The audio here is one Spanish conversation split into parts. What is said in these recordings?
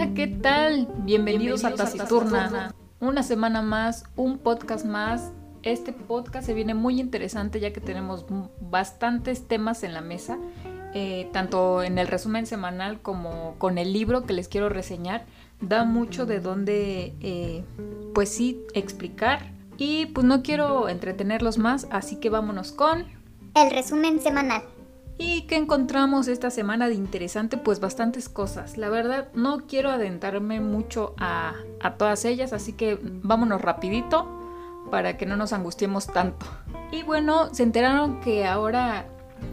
Hola, ¿qué tal? Bienvenidos, a Taciturna. Una semana más, un podcast más. Este podcast se viene muy interesante ya que tenemos bastantes temas en la mesa, eh, tanto en el resumen semanal como con el libro que les quiero reseñar. Da mucho de dónde, eh, pues sí, explicar. Y pues no quiero entretenerlos más, así que vámonos con... El resumen semanal. ¿Y qué encontramos esta semana de interesante? Pues bastantes cosas. La verdad, no quiero adentrarme mucho a, todas ellas, así que vámonos rapidito para que no nos angustiemos tanto. Y bueno, se enteraron que ahora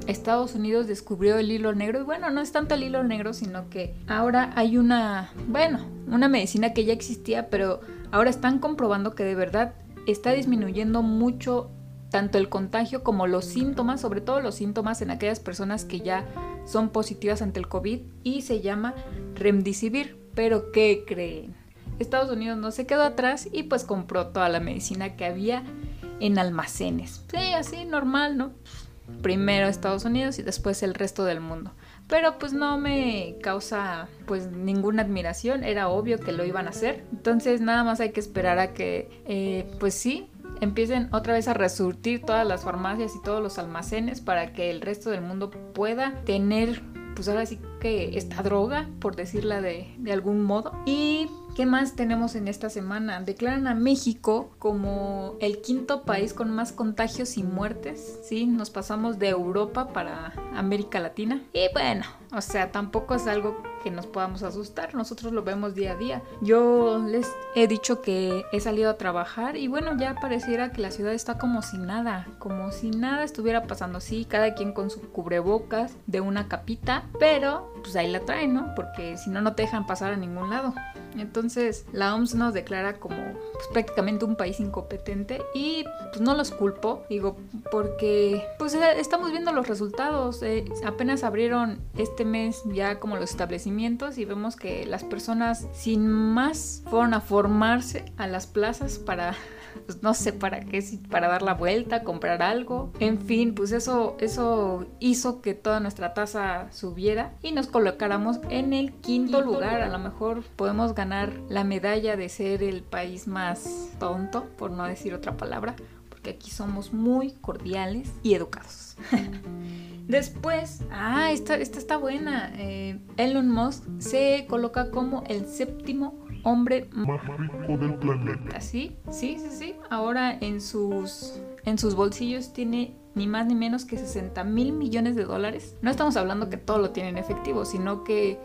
Estados Unidos descubrió el hilo negro. Y bueno, no es tanto el hilo negro, sino que ahora hay una, bueno, una medicina que ya existía, pero ahora están comprobando que de verdad está disminuyendo mucho tanto el contagio como los síntomas, sobre todo los síntomas en aquellas personas que ya son positivas ante el COVID y se llama Remdesivir. Pero ¿qué creen? Estados Unidos no se quedó atrás y pues compró toda la medicina que había en almacenes. Sí, así normal, ¿no? Primero Estados Unidos y después el resto del mundo. Pero pues no me causa pues ninguna admiración, era obvio que lo iban a hacer. Entonces nada más hay que esperar a que eh, pues sí, empiecen otra vez a resurtir todas las farmacias y todos los almacenes para que el resto del mundo pueda tener, pues ahora sí que esta droga, por decirla de, de algún modo. Y ¿Qué más tenemos en esta semana? Declaran a México como el quinto país con más contagios y muertes. Sí, nos pasamos de Europa para América Latina. Y bueno, o sea, tampoco es algo que nos podamos asustar. Nosotros lo vemos día a día. Yo les he dicho que he salido a trabajar y bueno, ya pareciera que la ciudad está como si nada, como si nada estuviera pasando. Sí, cada quien con su cubrebocas de una capita, pero pues ahí la traen, ¿no? Porque si no, no te dejan pasar a ningún lado. Entonces la OMS nos declara como pues, prácticamente un país incompetente y pues no los culpo, digo, porque pues eh, estamos viendo los resultados. Eh, apenas abrieron este mes ya como los establecimientos y vemos que las personas sin más fueron a formarse a las plazas para pues no sé para qué, si para dar la vuelta, comprar algo. En fin, pues eso, eso hizo que toda nuestra tasa subiera y nos colocáramos en el quinto lugar. A lo mejor podemos ganar la medalla de ser el país más tonto, por no decir otra palabra, porque aquí somos muy cordiales y educados. Después, ah, esta, esta está buena. Eh, Elon Musk se coloca como el séptimo hombre más rico del planeta. ¿Sí? Sí, sí, sí. Ahora en sus, en sus bolsillos tiene ni más ni menos que 60 mil millones de dólares. No estamos hablando que todo lo tiene en efectivo, sino que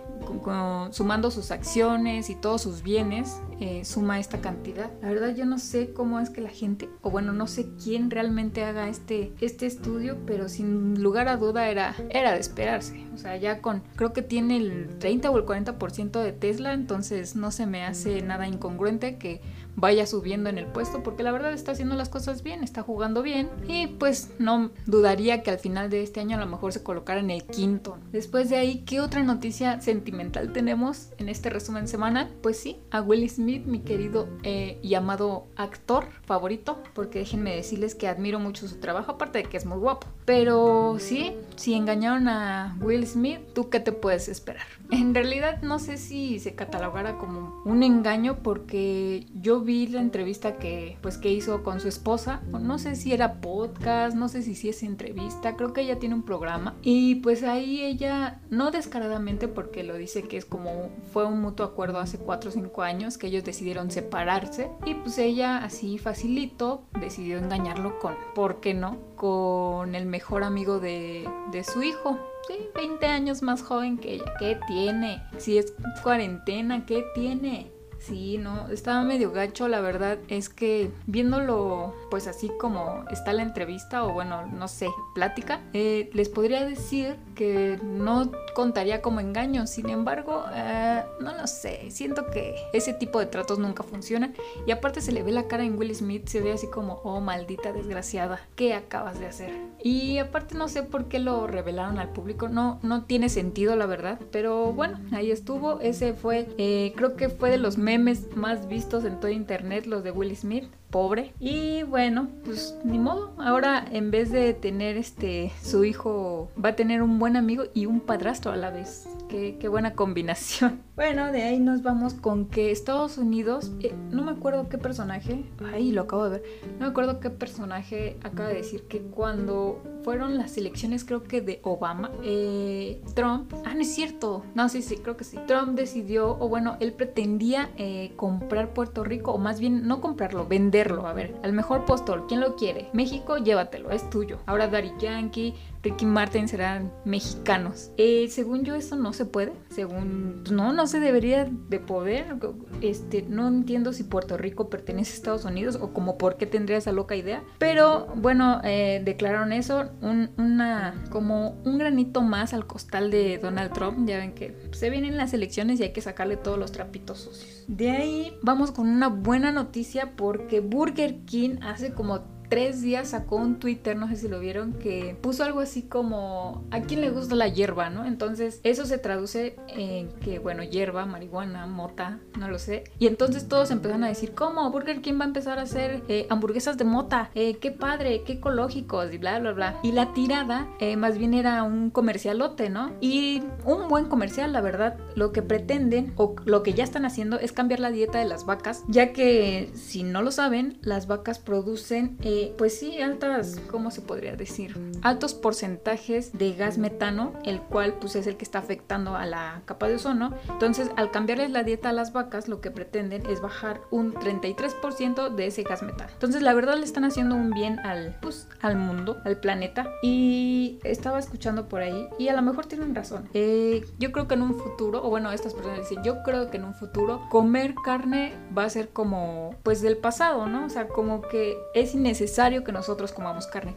sumando sus acciones y todos sus bienes, eh, suma esta cantidad. La verdad yo no sé cómo es que la gente, o bueno, no sé quién realmente haga este, este estudio, pero sin lugar a duda era, era de esperarse. O sea, ya con, creo que tiene el 30 o el 40% de Tesla, entonces no se me hace nada incongruente que vaya subiendo en el puesto porque la verdad está haciendo las cosas bien, está jugando bien y pues no dudaría que al final de este año a lo mejor se colocara en el quinto. Después de ahí, ¿qué otra noticia sentimental tenemos en este resumen semanal? Pues sí, a Will Smith, mi querido eh, y amado actor favorito, porque déjenme decirles que admiro mucho su trabajo, aparte de que es muy guapo. Pero sí, si engañaron a Will Smith, ¿tú qué te puedes esperar? En realidad no sé si se catalogara como un engaño porque yo vi la entrevista que pues que hizo con su esposa, no sé si era podcast, no sé si si es entrevista, creo que ella tiene un programa y pues ahí ella no descaradamente porque lo dice que es como fue un mutuo acuerdo hace 4 o 5 años que ellos decidieron separarse y pues ella así facilito decidió engañarlo con, ¿por qué no? Con el mejor amigo de, de su hijo. Sí, 20 años más joven que ella. ¿Qué tiene? Si es cuarentena, ¿qué tiene? Sí, no, estaba medio gacho, la verdad es que viéndolo pues así como está la entrevista o bueno, no sé, plática, eh, les podría decir que no contaría como engaño, sin embargo, eh, no lo sé, siento que ese tipo de tratos nunca funcionan y aparte se le ve la cara en Will Smith, se ve así como, oh maldita desgraciada, ¿qué acabas de hacer? Y aparte no sé por qué lo revelaron al público, no, no tiene sentido la verdad, pero bueno, ahí estuvo, ese fue, eh, creo que fue de los memes más vistos en todo internet, los de Will Smith pobre. Y bueno, pues ni modo. Ahora en vez de tener este su hijo va a tener un buen amigo y un padrastro a la vez. Qué, qué buena combinación. Bueno, de ahí nos vamos con que Estados Unidos, eh, no me acuerdo qué personaje, ay, lo acabo de ver, no me acuerdo qué personaje acaba de decir que cuando fueron las elecciones creo que de Obama, eh, Trump, ah, no es cierto, no, sí, sí, creo que sí, Trump decidió, o bueno, él pretendía eh, comprar Puerto Rico, o más bien no comprarlo, venderlo, a ver, al mejor postor, ¿quién lo quiere? México, llévatelo, es tuyo. Ahora Daddy Yankee, Ricky Martin serán mexicanos. Eh, según yo eso no se puede, según no, no se debería de poder. Este, no entiendo si Puerto Rico pertenece a Estados Unidos o como por qué tendría esa loca idea. Pero bueno, eh, declararon eso, un, una como un granito más al costal de Donald Trump. Ya ven que se vienen las elecciones y hay que sacarle todos los trapitos sucios. De ahí vamos con una buena noticia porque Burger King hace como tres días sacó un Twitter, no sé si lo vieron, que puso algo así como a quién le gusta la hierba, ¿no? Entonces eso se traduce en que, bueno, hierba, marihuana, mota, no lo sé. Y entonces todos empezaron a decir, ¿cómo? Burger King va a empezar a hacer eh, hamburguesas de mota, eh, qué padre, qué ecológicos y bla, bla, bla. Y la tirada eh, más bien era un comercialote, ¿no? Y un buen comercial, la verdad, lo que pretenden o lo que ya están haciendo es cambiar la dieta de las vacas, ya que si no lo saben, las vacas producen pues sí, altas, ¿cómo se podría decir? Altos porcentajes de gas metano, el cual pues es el que está afectando a la capa de ozono. Entonces, al cambiarles la dieta a las vacas, lo que pretenden es bajar un 33% de ese gas metano. Entonces, la verdad le están haciendo un bien al, pues, al mundo, al planeta. Y estaba escuchando por ahí, y a lo mejor tienen razón. Eh, yo creo que en un futuro, o bueno, estas personas dicen, yo creo que en un futuro comer carne va a ser como, pues del pasado, ¿no? O sea, como que es innecesario que nosotros comamos carne.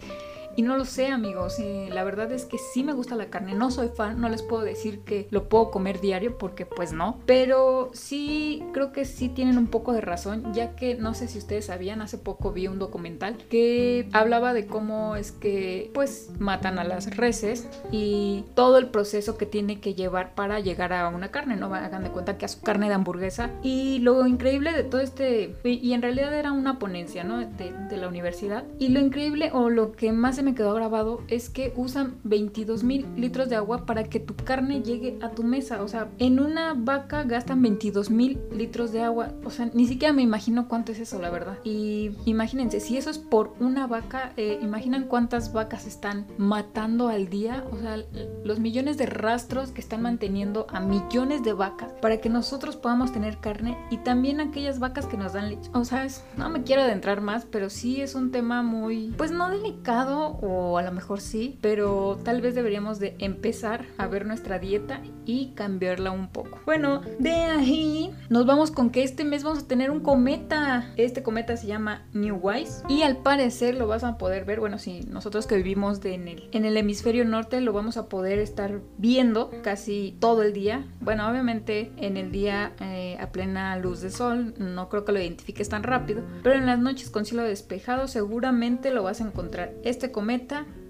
Y no lo sé, amigos. la verdad es que sí me gusta la carne. No soy fan, no les puedo decir que lo puedo comer diario porque pues no. Pero sí creo que sí tienen un poco de razón, ya que no sé si ustedes sabían, hace poco vi un documental que hablaba de cómo es que pues matan a las reses y todo el proceso que tiene que llevar para llegar a una carne. No hagan de cuenta que a su carne de hamburguesa. Y lo increíble de todo este... Y en realidad era una ponencia, ¿no? De, de la universidad. Y lo increíble o lo que más se me quedó grabado es que usan 22 mil litros de agua para que tu carne llegue a tu mesa. O sea, en una vaca gastan 22 mil litros de agua. O sea, ni siquiera me imagino cuánto es eso, la verdad. Y imagínense, si eso es por una vaca, eh, imaginan cuántas vacas están matando al día. O sea, los millones de rastros que están manteniendo a millones de vacas para que nosotros podamos tener carne y también aquellas vacas que nos dan leche. O sea, no me quiero adentrar más, pero sí es un tema muy, pues no delicado o a lo mejor sí, pero tal vez deberíamos de empezar a ver nuestra dieta y cambiarla un poco. Bueno, de ahí nos vamos con que este mes vamos a tener un cometa. Este cometa se llama New Wise y al parecer lo vas a poder ver, bueno, si nosotros que vivimos en, el, en el hemisferio norte lo vamos a poder estar viendo casi todo el día. Bueno, obviamente en el día eh, a plena luz de sol no creo que lo identifiques tan rápido, pero en las noches con cielo despejado seguramente lo vas a encontrar. Este cometa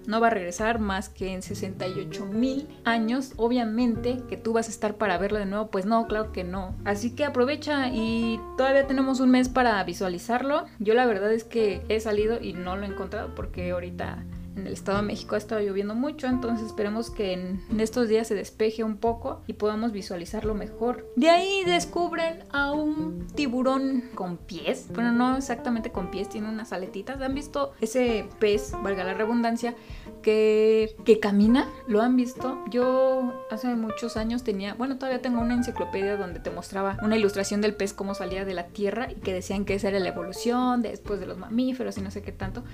no va a regresar más que en 68 mil años. Obviamente que tú vas a estar para verlo de nuevo, pues no, claro que no. Así que aprovecha y todavía tenemos un mes para visualizarlo. Yo la verdad es que he salido y no lo he encontrado porque ahorita en el Estado de México ha estado lloviendo mucho, entonces esperemos que en estos días se despeje un poco y podamos visualizarlo mejor. De ahí descubren a un tiburón con pies, bueno, no exactamente con pies, tiene unas aletitas. ¿Han visto ese pez, valga la redundancia, que, que camina? ¿Lo han visto? Yo hace muchos años tenía, bueno, todavía tengo una enciclopedia donde te mostraba una ilustración del pez cómo salía de la tierra y que decían que esa era la evolución después de los mamíferos y no sé qué tanto.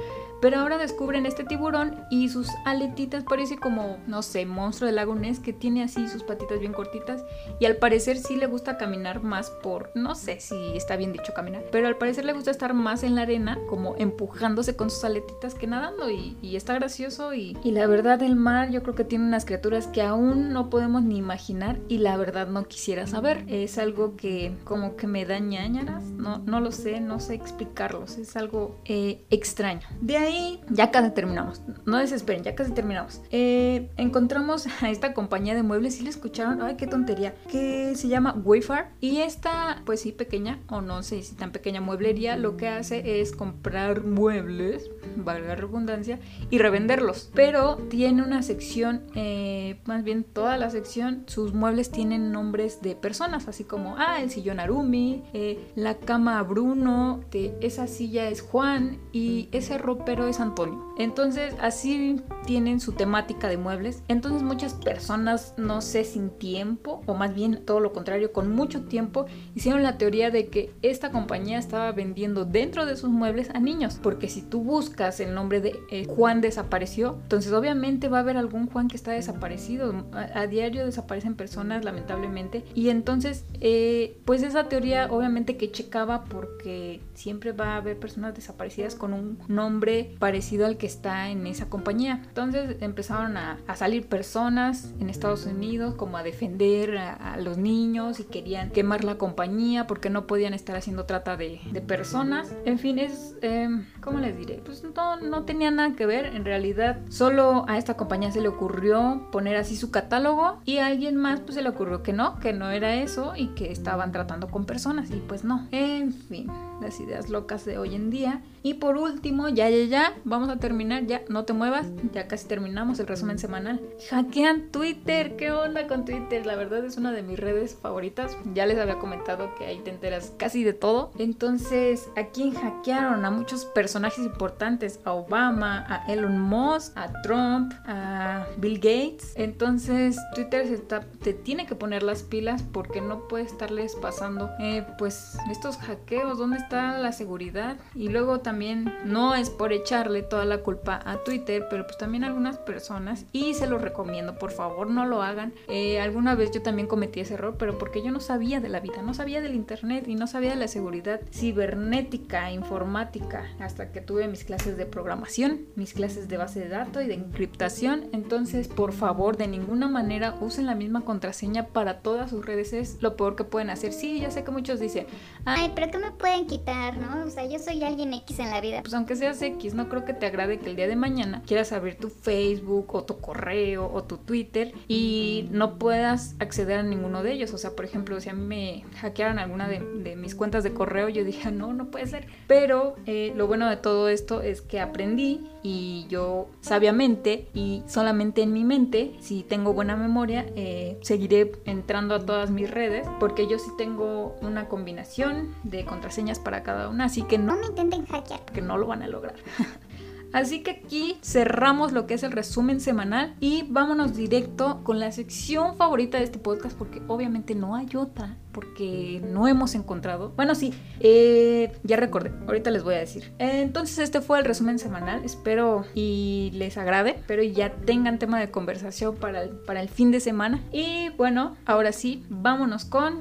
Pero ahora descubren este tiburón tiburón y sus aletitas parece como, no sé, monstruo del lago Ness que tiene así sus patitas bien cortitas y al parecer sí le gusta caminar más por, no sé si está bien dicho caminar, pero al parecer le gusta estar más en la arena, como empujándose con sus aletitas que nadando y, está gracioso y, y la verdad el mar yo creo que tiene unas criaturas que aún no podemos ni imaginar y la verdad no quisiera saber. Es algo que como que me da ñañaras, no, no lo sé, no sé explicarlos, es algo eh, extraño. De ahí ya casi terminamos, no desesperen, ya casi terminamos. Eh, encontramos a esta compañía de muebles, si le escucharon, ay qué tontería, que se llama Wayfar y esta pues sí pequeña o no sé si tan pequeña mueblería lo que hace es comprar muebles, valga la redundancia, y revenderlos, pero tiene una sección, eh, más bien toda la sección, sus muebles tienen nombres de personas, así como, ah, el sillón Arumi, eh, la cama Bruno, esa silla es Juan y ese ropero es Antonio. Entonces, así tienen su temática de muebles. Entonces, muchas personas, no sé, sin tiempo, o más bien todo lo contrario, con mucho tiempo, hicieron la teoría de que esta compañía estaba vendiendo dentro de sus muebles a niños. Porque si tú buscas el nombre de eh, Juan desapareció, entonces obviamente va a haber algún Juan que está desaparecido. A, diario desaparecen personas, lamentablemente. Y entonces, eh, pues esa teoría obviamente que checaba porque siempre va a haber personas desaparecidas con un nombre parecido al que está en esa compañía. Entonces empezaron a, salir personas en Estados Unidos como a defender a, los niños y querían quemar la compañía porque no podían estar haciendo trata de, personas. En fin, es, eh, ¿cómo les diré? Pues no, no tenía nada que ver. En realidad, solo a esta compañía se le ocurrió poner así su catálogo y a alguien más pues se le ocurrió que no, que no era eso y que estaban tratando con personas y pues no. En fin, las ideas locas de hoy en día. Y por último, ya, ya, ya, vamos a terminar, ya, no te muevas, ya casi terminamos el resumen semanal. Hackean Twitter, ¿qué onda con Twitter? La verdad es una de mis redes favoritas. Ya les había comentado que ahí te enteras casi de todo. Entonces, ¿a quién hackearon? A muchos personajes importantes, a Obama, a Elon Musk, a Trump, a Bill Gates. Entonces, Twitter se está, te tiene que poner las pilas porque no puede estarles pasando, eh, pues, estos hackeos, ¿dónde está la seguridad? Y luego también no es por echarle toda la culpa a Twitter, pero pues también algunas personas, y se lo recomiendo, por favor no lo hagan. Eh, alguna vez yo también cometí ese error, pero porque yo no sabía de la vida, no sabía del Internet y no sabía de la seguridad cibernética, informática, hasta que tuve mis clases de programación, mis clases de base de datos y de encriptación. Entonces, por favor, de ninguna manera usen la misma contraseña para todas sus redes, es lo peor que pueden hacer. Sí, ya sé que muchos dicen, ay, pero ¿qué me pueden quitar, no? O sea, yo soy alguien X en la vida. Pues aunque seas X, no creo que te agrade que el día de mañana quieras abrir tu Facebook o tu correo o tu Twitter y no puedas acceder a ninguno de ellos. O sea, por ejemplo, si a mí me hackearon alguna de, mis cuentas de correo, yo dije, no, no puede ser. Pero eh, lo bueno de todo esto es que aprendí y yo sabiamente y solamente en mi mente, si tengo buena memoria, eh, seguiré entrando a todas mis redes porque yo sí tengo una combinación de contraseñas para cada una, así que no, no me intenten hackear que no lo van a lograr. Así que aquí cerramos lo que es el resumen semanal y vámonos directo con la sección favorita de este podcast porque obviamente no hay otra porque no hemos encontrado. Bueno, sí, eh, ya recordé, ahorita les voy a decir. Entonces este fue el resumen semanal, espero y les agrade, pero ya tengan tema de conversación para el, para el fin de semana. Y bueno, ahora sí, vámonos con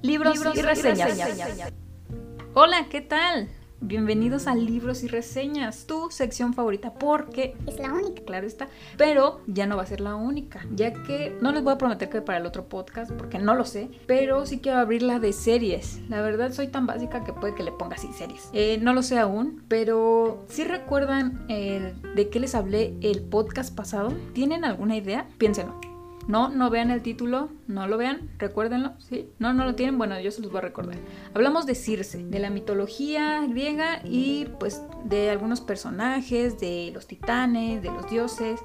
libros, y reseñas. Hola, ¿qué tal? Bienvenidos a Libros y Reseñas, tu sección favorita, porque es la única. Claro está, pero ya no va a ser la única, ya que no les voy a prometer que para el otro podcast, porque no lo sé, pero sí quiero abrirla de series. La verdad soy tan básica que puede que le ponga así series. Eh, no lo sé aún, pero si recuerdan de qué les hablé el podcast pasado, ¿tienen alguna idea? Piénsenlo. No, no vean el título, no lo vean, recuérdenlo, ¿sí? No, no lo tienen, bueno, yo se los voy a recordar. Hablamos de Circe, de la mitología griega y pues de algunos personajes, de los titanes, de los dioses,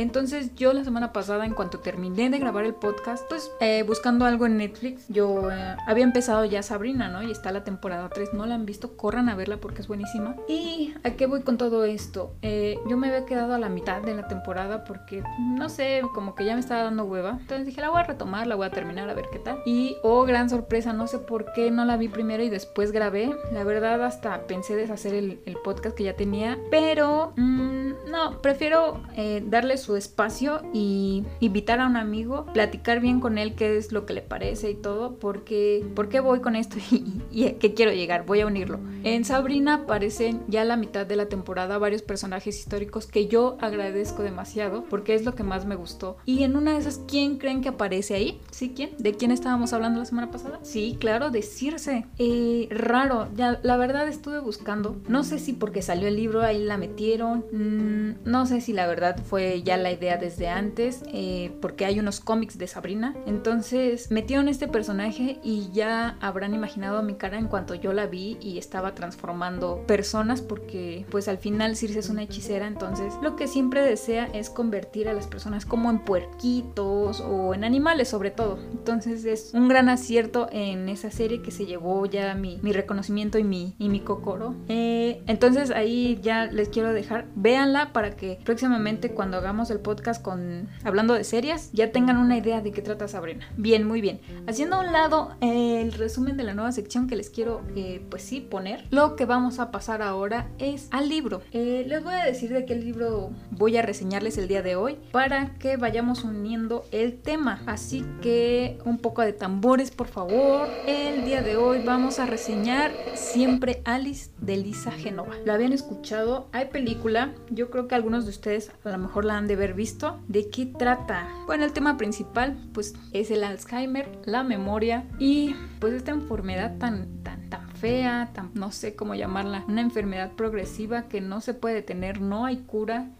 entonces yo la semana pasada, en cuanto terminé de grabar el podcast, pues eh, buscando algo en Netflix, yo eh, había empezado ya Sabrina, ¿no? Y está la temporada 3, no la han visto, corran a verla porque es buenísima. ¿Y a qué voy con todo esto? Eh, yo me había quedado a la mitad de la temporada porque, no sé, como que ya me estaba dando hueva. Entonces dije, la voy a retomar, la voy a terminar, a ver qué tal. Y, oh, gran sorpresa, no sé por qué no la vi primero y después grabé. La verdad, hasta pensé deshacer el, podcast que ya tenía, pero... Mmm, No, prefiero eh, darle su espacio y invitar a un amigo, platicar bien con él qué es lo que le parece y todo, porque ¿por qué voy con esto y, y, qué quiero llegar? Voy a unirlo. En Sabrina aparecen ya la mitad de la temporada varios personajes históricos que yo agradezco demasiado porque es lo que más me gustó. Y en una de esas, ¿quién creen que aparece ahí? ¿Sí? ¿Quién? ¿De quién estábamos hablando la semana pasada? Sí, claro, de Circe. Eh, raro, ya la verdad estuve buscando. No sé si porque salió el libro ahí la metieron. Mm, no sé si la verdad fue ya la idea desde antes, eh, porque hay unos cómics de Sabrina. Entonces metieron este personaje y ya habrán imaginado mi cara en cuanto yo la vi y estaba transformando personas porque pues al final Circe es una hechicera, entonces lo que siempre desea es convertir a las personas como en puerquitos o en animales sobre todo. Entonces es un gran acierto en esa serie que se llevó ya mi, mi reconocimiento y mi, y mi cocoro. Eh, entonces ahí ya les quiero dejar, véanla para que próximamente cuando hagamos el podcast con hablando de series ya tengan una idea de qué trata Sabrina. Bien, muy bien. Haciendo a un lado el resumen de la nueva sección que les quiero eh, pues sí poner, lo que vamos a pasar ahora es al libro. Eh, les voy a decir de qué libro voy a reseñarles el día de hoy para que vayamos uniendo el tema. Así que un poco de tambores, por favor. El día de hoy vamos a reseñar Siempre Alice de Lisa Genova. ¿La habían escuchado? Hay película, yo creo que algunos de ustedes a lo mejor la han de haber visto. ¿De qué trata? Bueno, el tema principal pues es el Alzheimer, la memoria y pues esta enfermedad tan, tan, tan fea, tan, no sé cómo llamarla, una enfermedad progresiva que no se puede detener, no hay cura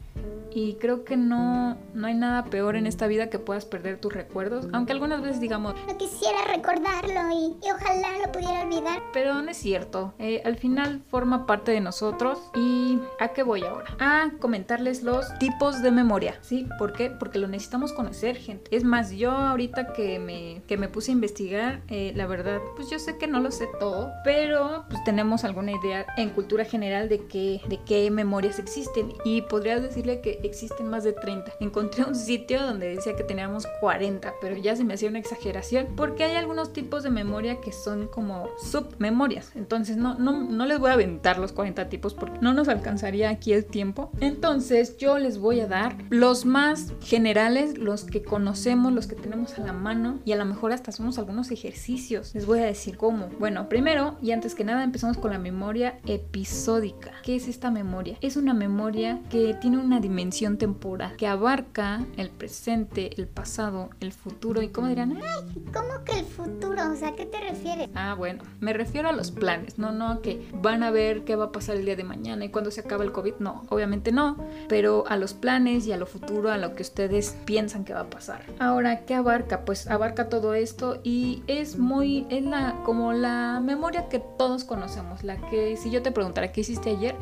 y creo que no, no hay nada peor en esta vida que puedas perder tus recuerdos, aunque algunas veces digamos... No quisiera recordarlo y, ojalá lo pudiera olvidar. Pero no es cierto, eh, al final forma parte de nosotros y ¿a qué voy ahora? A comentarles los tipos de memoria, ¿sí? ¿Por qué? Porque lo necesitamos conocer, gente. Es más, yo ahorita que me, que me puse a investigar, eh, la verdad, pues yo sé que no lo sé todo, pero pues tenemos alguna idea en cultura general de qué, de qué memorias existen y podrías que existen más de 30. Encontré un sitio donde decía que teníamos 40, pero ya se me hacía una exageración porque hay algunos tipos de memoria que son como submemorias. Entonces no, no, no les voy a aventar los 40 tipos porque no nos alcanzaría aquí el tiempo. Entonces yo les voy a dar los más generales, los que conocemos, los que tenemos a la mano y a lo mejor hasta hacemos algunos ejercicios. Les voy a decir cómo. Bueno, primero y antes que nada empezamos con la memoria episódica. ¿Qué es esta memoria? Es una memoria que tiene una dimensión temporal que abarca el presente, el pasado, el futuro y cómo dirán, Ay, ¿cómo que el futuro? O sea, ¿a qué te refieres? Ah, bueno, me refiero a los planes, no, no, que van a ver qué va a pasar el día de mañana y cuando se acaba el COVID, no, obviamente no, pero a los planes y a lo futuro, a lo que ustedes piensan que va a pasar. Ahora, ¿qué abarca? Pues abarca todo esto y es muy, es la, como la memoria que todos conocemos, la que si yo te preguntara qué hiciste ayer,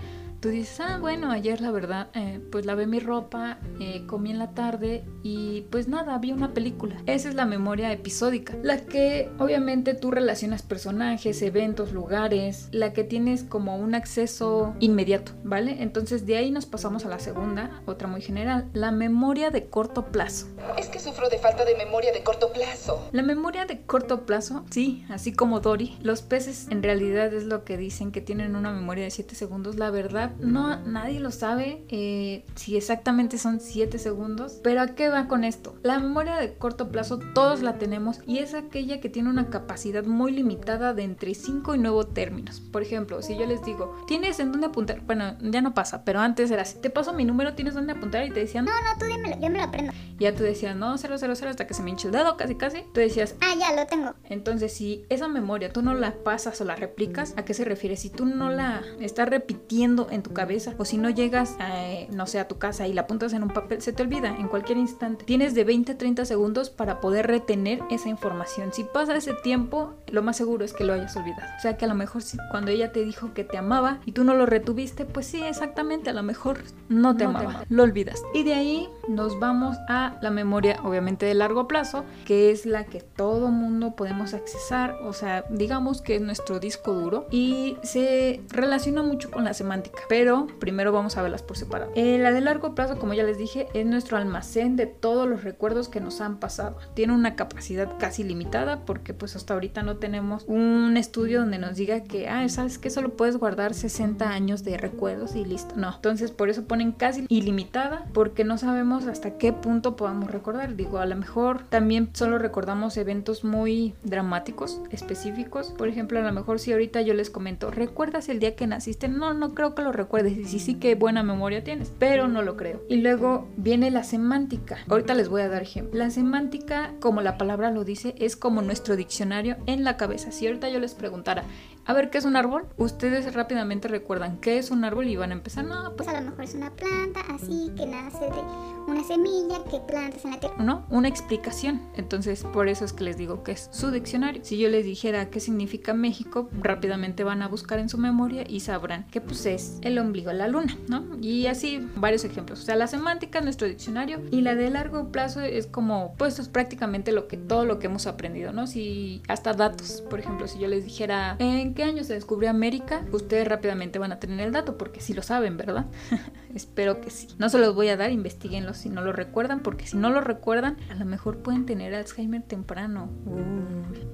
tú dices, ah, bueno, ayer la verdad, eh, pues lavé mi ropa, eh, comí en la tarde y pues nada, vi una película. Esa es la memoria episódica, la que obviamente tú relacionas personajes, eventos, lugares, la que tienes como un acceso inmediato, ¿vale? Entonces de ahí nos pasamos a la segunda, otra muy general, la memoria de corto plazo. Es que sufro de falta de memoria de corto plazo. La memoria de corto plazo, sí, así como Dory, los peces en realidad es lo que dicen que tienen una memoria de 7 segundos, la verdad no nadie lo sabe eh, si exactamente son 7 segundos. Pero ¿a qué va con esto? La memoria de corto plazo todos la tenemos y es aquella que tiene una capacidad muy limitada de entre 5 y 9 términos. Por ejemplo, si yo les digo, ¿tienes en dónde apuntar? Bueno, ya no pasa, pero antes era así. Te paso mi número, ¿tienes dónde apuntar? Y te decían, no, no, tú dímelo, yo me lo aprendo. Ya tú decías, no, 000 hasta que se me hinche el dedo, casi, casi. Tú decías, ah, ya lo tengo. Entonces, si esa memoria tú no la pasas o la replicas, ¿a qué se refiere? Si tú no la estás repitiendo en tu cabeza o si no llegas, eh, no sé, a tu casa y la apuntas en un papel, se te olvida en cualquier instante. Tienes de 20 a 30 segundos para poder retener esa información. Si pasa ese tiempo, lo más seguro es que lo hayas olvidado. O sea que a lo mejor si, cuando ella te dijo que te amaba y tú no lo retuviste, pues sí, exactamente, a lo mejor no te amaba, lo olvidas. Y de ahí nos vamos a la memoria, obviamente de largo plazo, que es la que todo mundo podemos accesar, o sea, digamos que es nuestro disco duro y se relaciona mucho con la semántica. Pero primero vamos a verlas por separado. Eh, la de largo plazo, como ya les dije, es nuestro almacén de todos los recuerdos que nos han pasado. Tiene una capacidad casi limitada porque pues hasta ahorita no tenemos un estudio donde nos diga que, ah, sabes que solo puedes guardar 60 años de recuerdos y listo. No, entonces por eso ponen casi ilimitada porque no sabemos hasta qué punto podamos recordar. Digo, a lo mejor también solo recordamos eventos muy dramáticos, específicos. Por ejemplo, a lo mejor si ahorita yo les comento, ¿recuerdas el día que naciste? No, no creo que lo recuerdes. Y sí, sí que buena memoria tienes, pero no lo creo. Y luego viene la semántica. Ahorita les voy a dar ejemplo. La semántica, como la palabra lo dice, es como nuestro diccionario en la cabeza. Si ahorita yo les preguntara, a ver, ¿qué es un árbol? Ustedes rápidamente recuerdan qué es un árbol y van a empezar, no, pues a lo mejor es una planta así que nace de una semilla que plantas en la tierra. No, una explicación. Entonces, por eso es que les digo que es su diccionario. Si yo les dijera qué significa México, rápidamente van a buscar en su memoria y sabrán que pues es el ombligo de la luna, ¿no? Y así varios ejemplos. O sea, la semántica es nuestro diccionario y la de largo plazo es como, pues es prácticamente lo que todo lo que hemos aprendido, ¿no? Si hasta datos, por ejemplo, si yo les dijera en qué año se descubrió América, ustedes rápidamente van a tener el dato porque sí lo saben, ¿verdad? Espero que sí. No se los voy a dar, investiguenlo si no lo recuerdan, porque si no lo recuerdan, a lo mejor pueden tener Alzheimer temprano.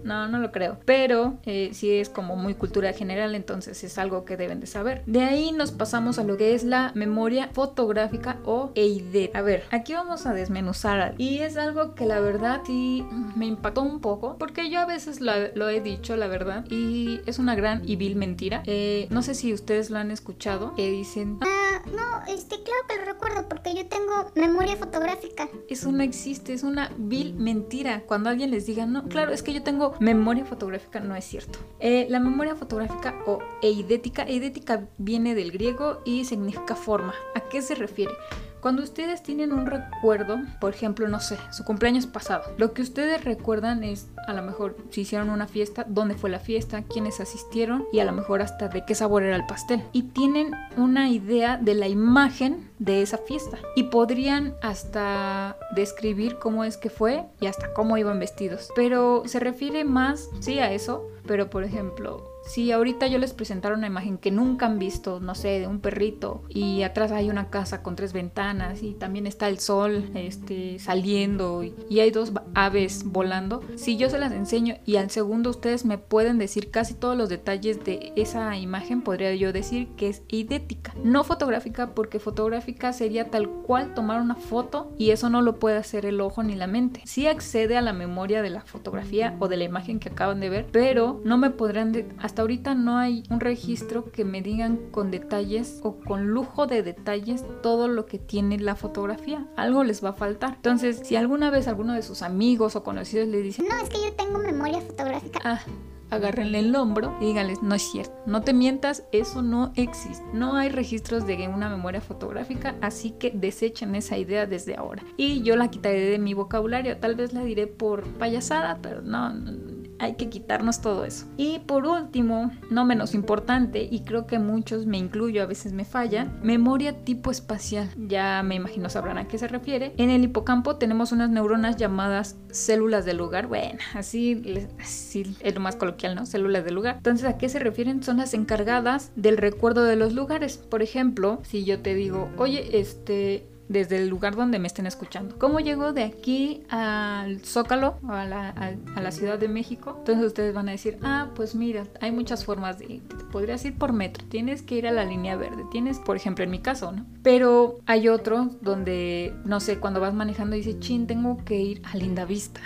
no, no lo creo. Pero eh, si es como muy cultura general, entonces es algo que deben de saber. De ahí nos pasamos a lo que es la memoria fotográfica o EID. A ver, aquí vamos a desmenuzar. Y es algo que la verdad sí me impactó un poco, porque yo a veces lo, lo he dicho, la verdad, y es una gran y vil mentira. Eh, no sé si ustedes lo han escuchado, que dicen... Ah, no, este, claro que lo recuerdo porque yo tengo memoria fotográfica. Eso no existe, es una vil mentira. Cuando alguien les diga, no, claro, es que yo tengo memoria fotográfica, no es cierto. Eh, la memoria fotográfica o eidética, eidética viene del griego y significa forma. ¿A qué se refiere? Cuando ustedes tienen un recuerdo, por ejemplo, no sé, su cumpleaños pasado, lo que ustedes recuerdan es a lo mejor si hicieron una fiesta, dónde fue la fiesta, quiénes asistieron y a lo mejor hasta de qué sabor era el pastel. Y tienen una idea de la imagen de esa fiesta. Y podrían hasta describir cómo es que fue y hasta cómo iban vestidos. Pero se refiere más, sí, a eso. Pero por ejemplo, si ahorita yo les presentara una imagen que nunca han visto, no sé, de un perrito y atrás hay una casa con tres ventanas y también está el sol este, saliendo y, y hay dos aves volando, si yo se las enseño y al segundo ustedes me pueden decir casi todos los detalles de esa imagen, podría yo decir que es idética, no fotográfica porque fotográfica sería tal cual tomar una foto y eso no lo puede hacer el ojo ni la mente. Sí accede a la memoria de la fotografía o de la imagen que acaban de ver, pero no me podrán hasta ahorita no hay un registro que me digan con detalles o con lujo de detalles todo lo que tiene la fotografía. Algo les va a faltar. Entonces, si alguna vez alguno de sus amigos o conocidos le dicen, no, es que yo tengo memoria fotográfica. Ah, agárrenle el hombro y díganles, no es cierto, no te mientas, eso no existe. No hay registros de una memoria fotográfica, así que desechen esa idea desde ahora. Y yo la quitaré de mi vocabulario, tal vez la diré por payasada, pero no, no hay que quitarnos todo eso. Y por último, no menos importante, y creo que muchos, me incluyo, a veces me falla, memoria tipo espacial. Ya me imagino sabrán a qué se refiere. En el hipocampo tenemos unas neuronas llamadas células del lugar. Bueno, así, así es lo más coloquial, ¿no? Células del lugar. Entonces, ¿a qué se refieren? Son las encargadas del recuerdo de los lugares. Por ejemplo, si yo te digo, oye, este, desde el lugar donde me estén escuchando. ¿Cómo llego de aquí al Zócalo, a la, a, la Ciudad de México? Entonces ustedes van a decir, ah, pues mira, hay muchas formas de ir. Podrías ir por metro, tienes que ir a la línea verde, tienes, por ejemplo, en mi caso, ¿no? Pero hay otros donde, no sé, cuando vas manejando dice, chin, tengo que ir a Linda Vista.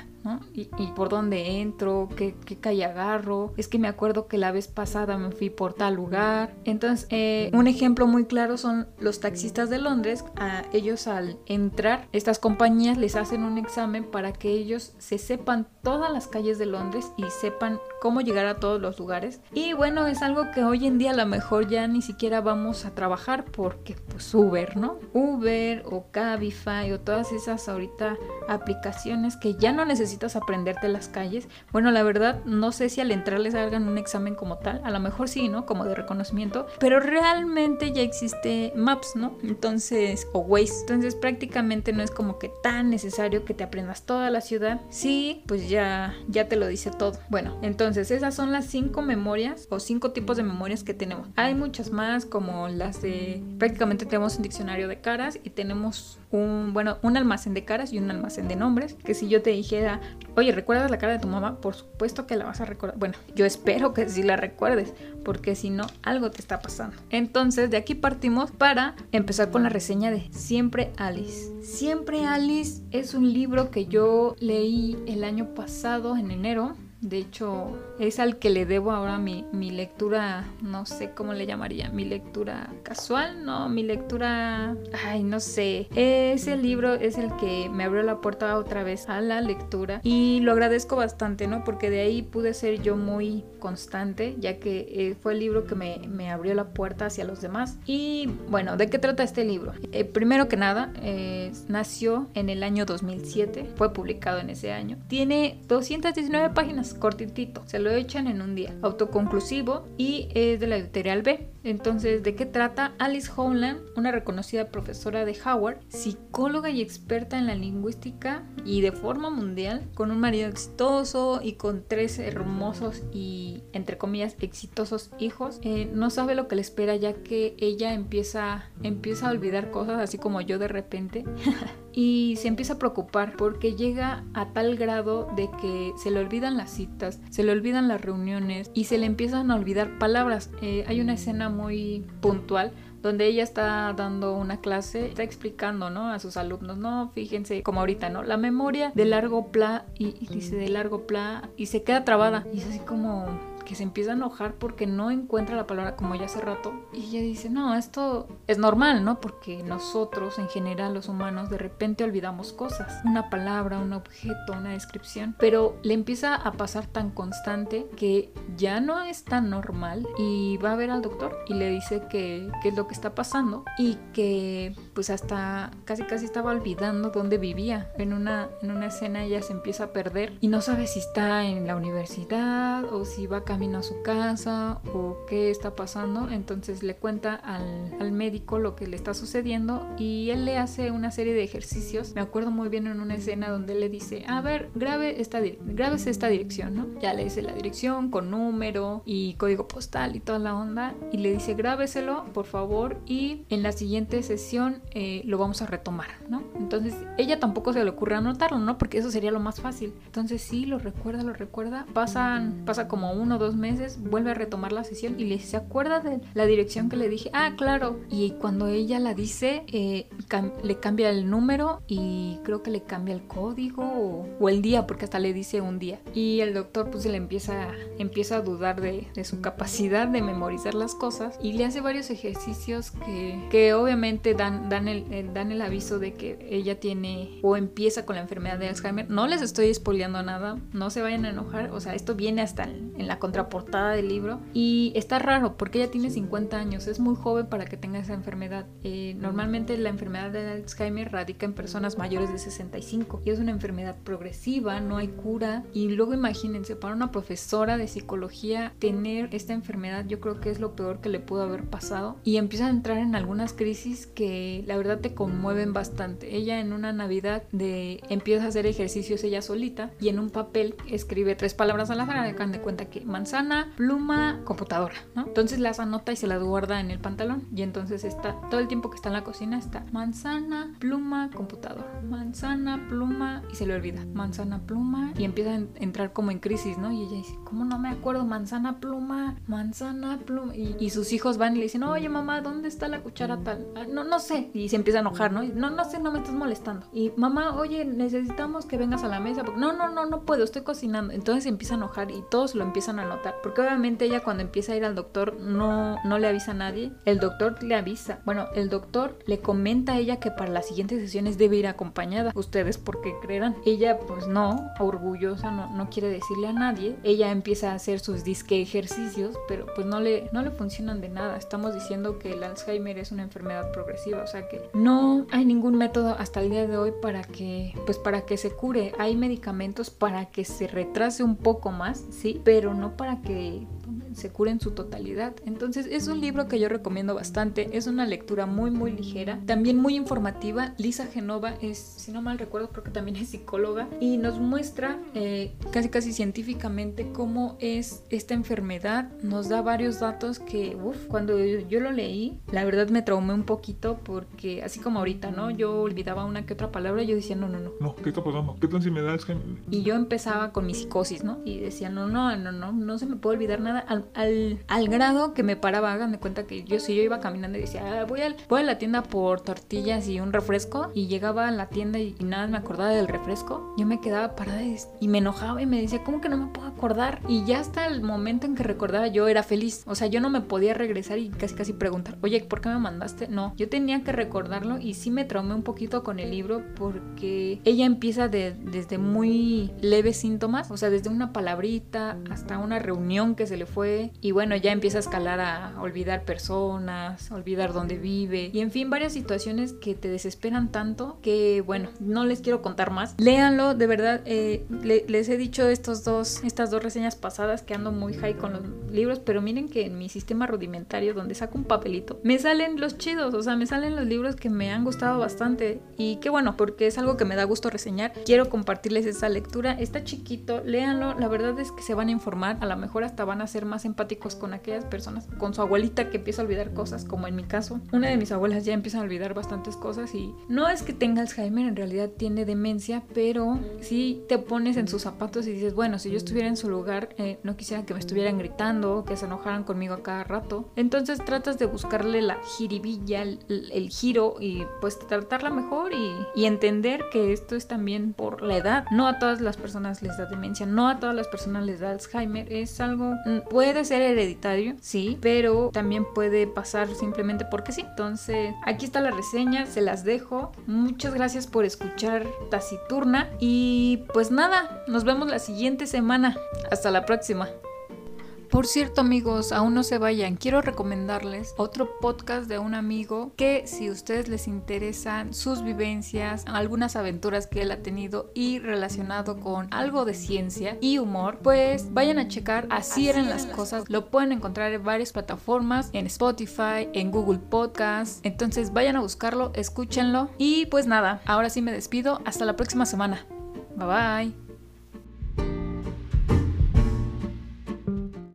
Y, por dónde entro, ¿Qué, calle agarro. Es que me acuerdo que la vez pasada me fui por tal lugar. Entonces, eh, un ejemplo muy claro son los taxistas de Londres. A ellos al entrar, estas compañías les hacen un examen para que ellos se sepan todas las calles de Londres y sepan cómo llegar a todos los lugares. Y bueno, es algo que hoy en día a lo mejor ya ni siquiera vamos a trabajar porque pues Uber, ¿no? Uber o Cabify o todas esas ahorita aplicaciones que ya no necesitan necesitas aprenderte las calles. Bueno, la verdad, no sé si al entrar les hagan un examen como tal, a lo mejor sí, ¿no? Como de reconocimiento, pero realmente ya existe Maps, ¿no? Entonces, o Waze. Entonces, prácticamente no es como que tan necesario que te aprendas toda la ciudad. Sí, pues ya, ya te lo dice todo. Bueno, entonces, esas son las cinco memorias o cinco tipos de memorias que tenemos. Hay muchas más, como las de. Prácticamente tenemos un diccionario de caras y tenemos un, bueno, un almacén de caras y un almacén de nombres. Que si yo te dijera, oye, ¿recuerdas la cara de tu mamá? Por supuesto que la vas a recordar. Bueno, yo espero que sí la recuerdes, porque si no, algo te está pasando. Entonces, de aquí partimos para empezar con la reseña de Siempre Alice. Siempre Alice es un libro que yo leí el año pasado, en enero, de hecho, es al que le debo ahora mi, mi, lectura, no sé cómo le llamaría, mi lectura casual, no, mi lectura, ay, no sé. Ese libro es el que me abrió la puerta otra vez a la lectura y lo agradezco bastante, ¿no? Porque de ahí pude ser yo muy constante, ya que eh, fue el libro que me, me, abrió la puerta hacia los demás. Y bueno, ¿de qué trata este libro? Eh, primero que nada, nació en el año 2007, fue publicado en ese año. Tiene 219 páginas cortitito, se lo echan en un día, autoconclusivo y es de la editorial B. Entonces, ¿de qué trata? Alice Howland, una reconocida profesora de Howard, psicóloga y experta en la lingüística y de forma mundial, con un marido exitoso y con tres hermosos y, entre comillas, exitosos hijos, eh, no sabe lo que le espera ya que ella empieza, empieza a olvidar cosas, así como yo de repente. y se empieza a preocupar porque llega a tal grado de que se le olvidan las citas, se le olvidan las reuniones y se le empiezan a olvidar palabras. Eh, hay una escena muy puntual donde ella está dando una clase, está explicando, ¿no? A sus alumnos, no, fíjense, como ahorita, ¿no? La memoria de largo pla y, dice de largo pla y se queda trabada y es así como que se empieza a enojar porque no encuentra la palabra como ya hace rato. Y ella dice, no, esto es normal, ¿no? Porque nosotros, en general, los humanos, de repente olvidamos cosas. Una palabra, un objeto, una descripción. Pero le empieza a pasar tan constante que ya no es tan normal y va a ver al doctor y le dice que qué es lo que está pasando y que pues hasta casi casi estaba olvidando dónde vivía. En una, en una escena ella se empieza a perder y no sabe si está en la universidad o si va a camino a su casa o qué está pasando. Entonces le cuenta al, al, médico lo que le está sucediendo y él le hace una serie de ejercicios. Me acuerdo muy bien en una escena donde le dice, a ver, grabe esta, grabes esta dirección, ¿no? Ya le dice la dirección con número y código postal y toda la onda y le dice, grábeselo, por favor, y en la siguiente sesión eh, lo vamos a retomar, ¿no? Entonces ella tampoco se le ocurre anotarlo, ¿no? Porque eso sería lo más fácil. Entonces sí, lo recuerda, lo recuerda. Pasan, pasa como uno o dos meses, vuelve a retomar la sesión y le dice, ¿se acuerda de la dirección que le dije? Ah, claro. Y cuando ella la dice, eh, cam le cambia el número y creo que le cambia el código o, o, el día, porque hasta le dice un día. Y el doctor pues le empieza, empieza a dudar de, de su capacidad de memorizar las cosas y le hace varios ejercicios que, que obviamente dan, dan, el, el, dan el aviso de que ella tiene o empieza con la enfermedad de Alzheimer. No les estoy spoileando nada, no se vayan a enojar, o sea, esto viene hasta en, en la contraportada del libro y está raro porque ella tiene 50 años, es muy joven para que tenga esa enfermedad. Eh, normalmente la enfermedad de Alzheimer radica en personas mayores de 65 y es una enfermedad progresiva, no hay cura y luego imagínense, para una profesora de psicología tener esta enfermedad yo creo que es lo peor que le pudo haber pasado y empieza a entrar en algunas crisis que la verdad te conmueven bastante. Ella en una Navidad de empieza a hacer ejercicios ella solita y en un papel escribe tres palabras al azar, hagan de cuenta que manzana, pluma, computadora, ¿no? Entonces las anota y se las guarda en el pantalón y entonces está todo el tiempo que está en la cocina está manzana, pluma, computadora, manzana, pluma y se le olvida, manzana, pluma y empieza a entrar como en crisis, ¿no? Y ella dice, ¿cómo no me acuerdo? Manzana, pluma, manzana, pluma y, sus hijos van y le dicen, oye mamá, ¿dónde está la cuchara tal? Ah, no, no sé y se empieza a enojar, ¿no? No, no sé, no me estás molestando y mamá, oye, necesitamos que vengas a la mesa porque no, no, no, no puedo, estoy cocinando. Entonces se empieza a enojar y todos lo empiezan a notar. Porque obviamente ella cuando empieza a ir al doctor no, no le avisa a nadie. El doctor le avisa. Bueno, el doctor le comenta a ella que para las siguientes sesiones debe ir acompañada. Ustedes, ¿por qué creerán? Ella, pues no, orgullosa, no, no quiere decirle a nadie. Ella empieza a hacer sus disque ejercicios, pero pues no le, no le funcionan de nada. Estamos diciendo que el Alzheimer es una enfermedad progresiva, o sea que no hay ningún método hasta el día de hoy para que, pues para que se cure. Hay medicamentos para que se retrase un poco más, sí, pero no para que se cure en su totalidad. Entonces es un libro que yo recomiendo bastante, es una lectura muy muy ligera, también muy informativa. Lisa Genova es, si no mal recuerdo, creo que también es psicóloga y nos muestra eh, casi casi científicamente cómo es esta enfermedad, nos da varios datos que, uff, cuando yo lo leí, la verdad me traumé un poquito porque así como ahorita, ¿no? Yo olvidaba una que otra palabra y yo decía, no, no, no. No, ¿qué está pasando? ¿Qué tal si me da Alzheimer? Y yo empezaba con mi psicosis, ¿no? Y decía, no, no, no, no, no se me puede olvidar nada al, al, al grado que me paraba, hagan cuenta que yo si yo iba caminando y decía, ah, voy, al, voy a la tienda por tortillas y un refresco y llegaba a la tienda y, nada me acordaba del refresco, yo me quedaba parada y, y me enojaba y me decía, ¿cómo que no me puedo acordar? Y ya hasta el momento en que recordaba yo era feliz, o sea, yo no me podía regresar y casi casi preguntar, oye, ¿por qué me mandaste? No, yo tenía que recordarlo y sí me traumé un poquito con el libro porque ella empieza de, desde muy leves síntomas, o sea, desde una palabrita hasta una reunión que se le fue y bueno, ya empieza a escalar a olvidar personas, olvidar dónde vive. Y en fin, varias situaciones que te desesperan tanto que bueno, no les quiero contar más. Léanlo, de verdad, eh, le- les he dicho estos dos, estas dos reseñas pasadas que ando muy high con los libros, pero miren que en mi sistema rudimentario donde saco un papelito, me salen los chidos, o sea, me salen los libros que me han gustado bastante. Y qué bueno, porque es algo que me da gusto reseñar. Quiero compartirles esa lectura, está chiquito, léanlo, la verdad es que se van a informar, a lo mejor hasta van a ser más empáticos con aquellas personas, con su abuelita que empieza a olvidar cosas, como en mi caso. Una de mis abuelas ya empieza a olvidar bastantes cosas y no es que tenga Alzheimer, en realidad tiene demencia, pero si te pones en sus zapatos y dices, bueno, si yo estuviera en su lugar, eh, no quisiera que me estuvieran gritando, que se enojaran conmigo a cada rato. Entonces tratas de buscarle la jiribilla, el, el giro y pues tratarla mejor y, y entender que esto es también por la edad. No a todas las personas les da demencia, no a todas las personas les da Alzheimer. Es algo, mm, puede ser hereditario, sí, pero también puede pasar simplemente porque sí. Entonces, aquí está la reseña, se las dejo. Muchas gracias por escuchar Taciturna y pues nada, nos vemos la siguiente semana. Hasta la próxima. Por cierto amigos, aún no se vayan, quiero recomendarles otro podcast de un amigo que si a ustedes les interesan sus vivencias, algunas aventuras que él ha tenido y relacionado con algo de ciencia y humor, pues vayan a checar Así eran las cosas. Lo pueden encontrar en varias plataformas, en Spotify, en Google Podcast. Entonces vayan a buscarlo, escúchenlo y pues nada, ahora sí me despido, hasta la próxima semana. Bye bye.